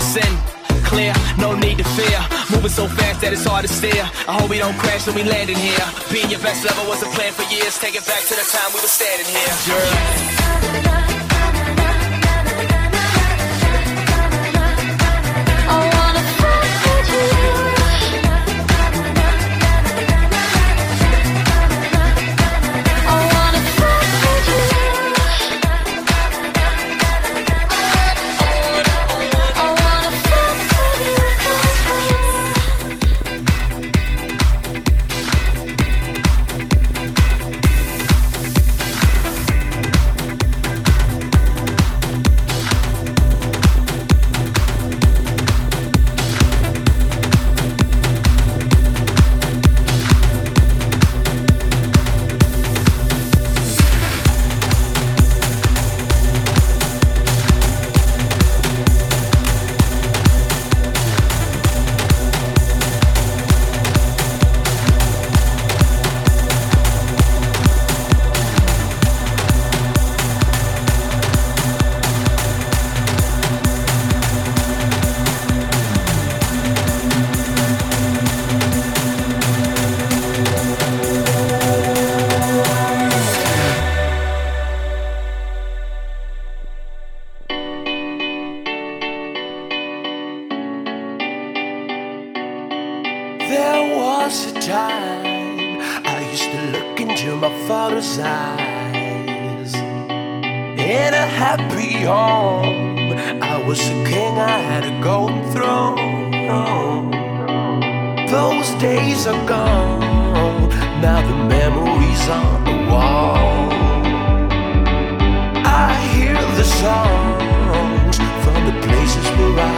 sin clear, no need to fear. Moving so fast that it's hard to steer. I hope we don't crash when we landing here. Being your best lover was a plan for years. Take it back to the time we were standing here. Girl. alright.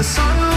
the sun.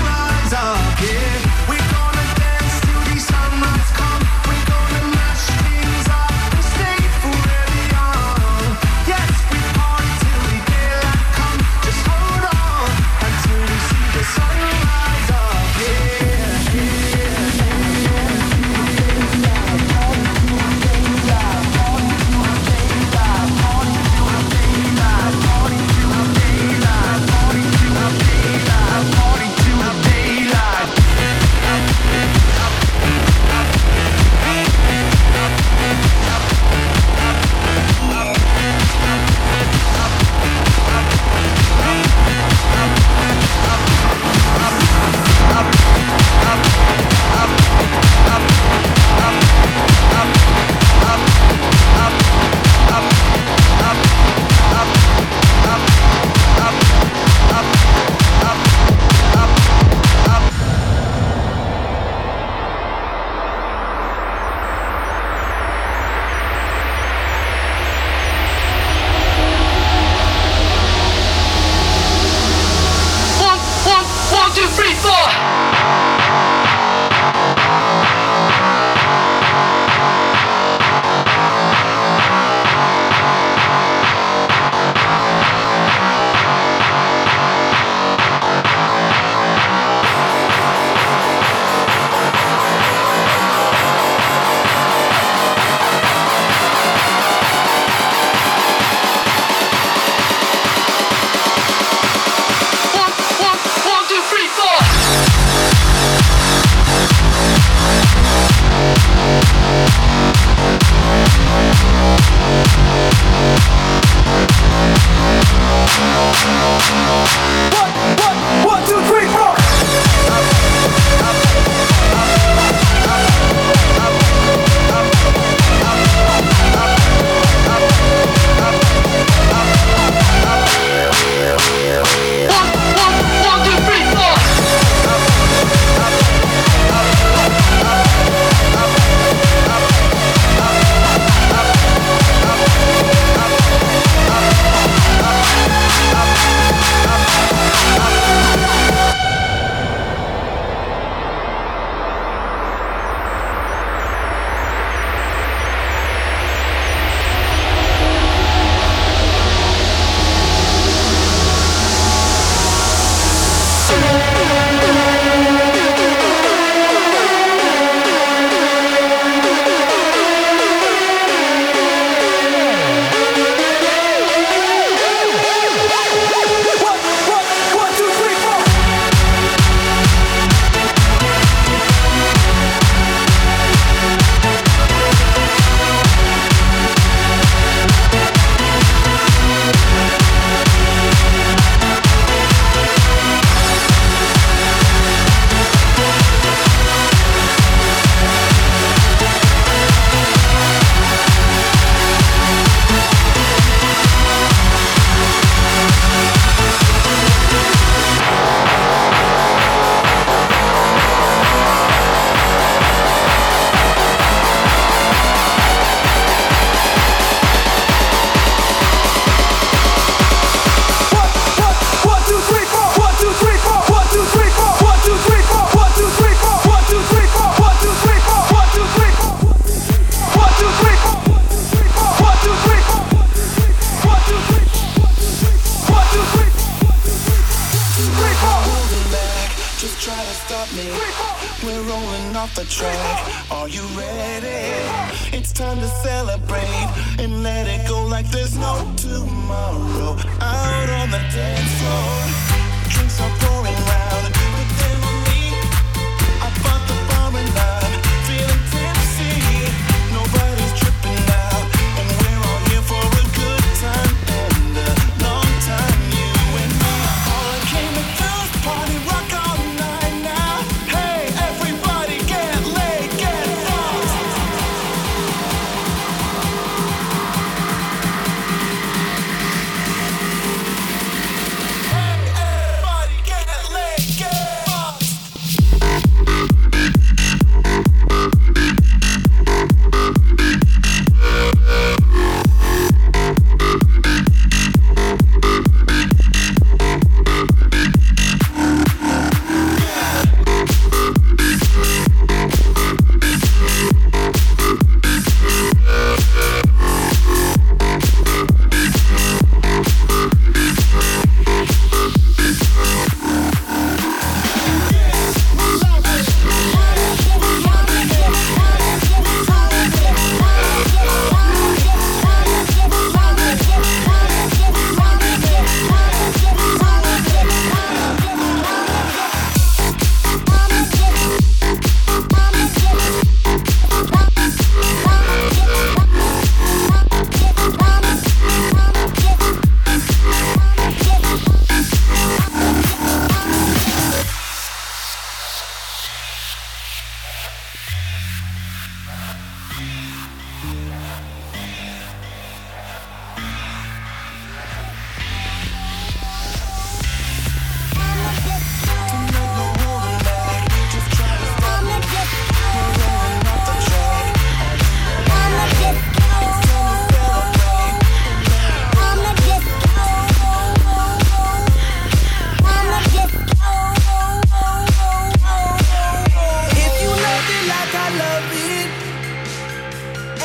Time to celebrate and let it go like there's no tomorrow. Out on the dance floor, drinks are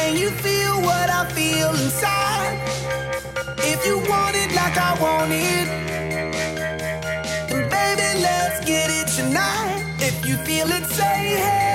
and you feel what I feel inside, if you want it like I want it, then baby, let's get it tonight. If you feel it, say hey.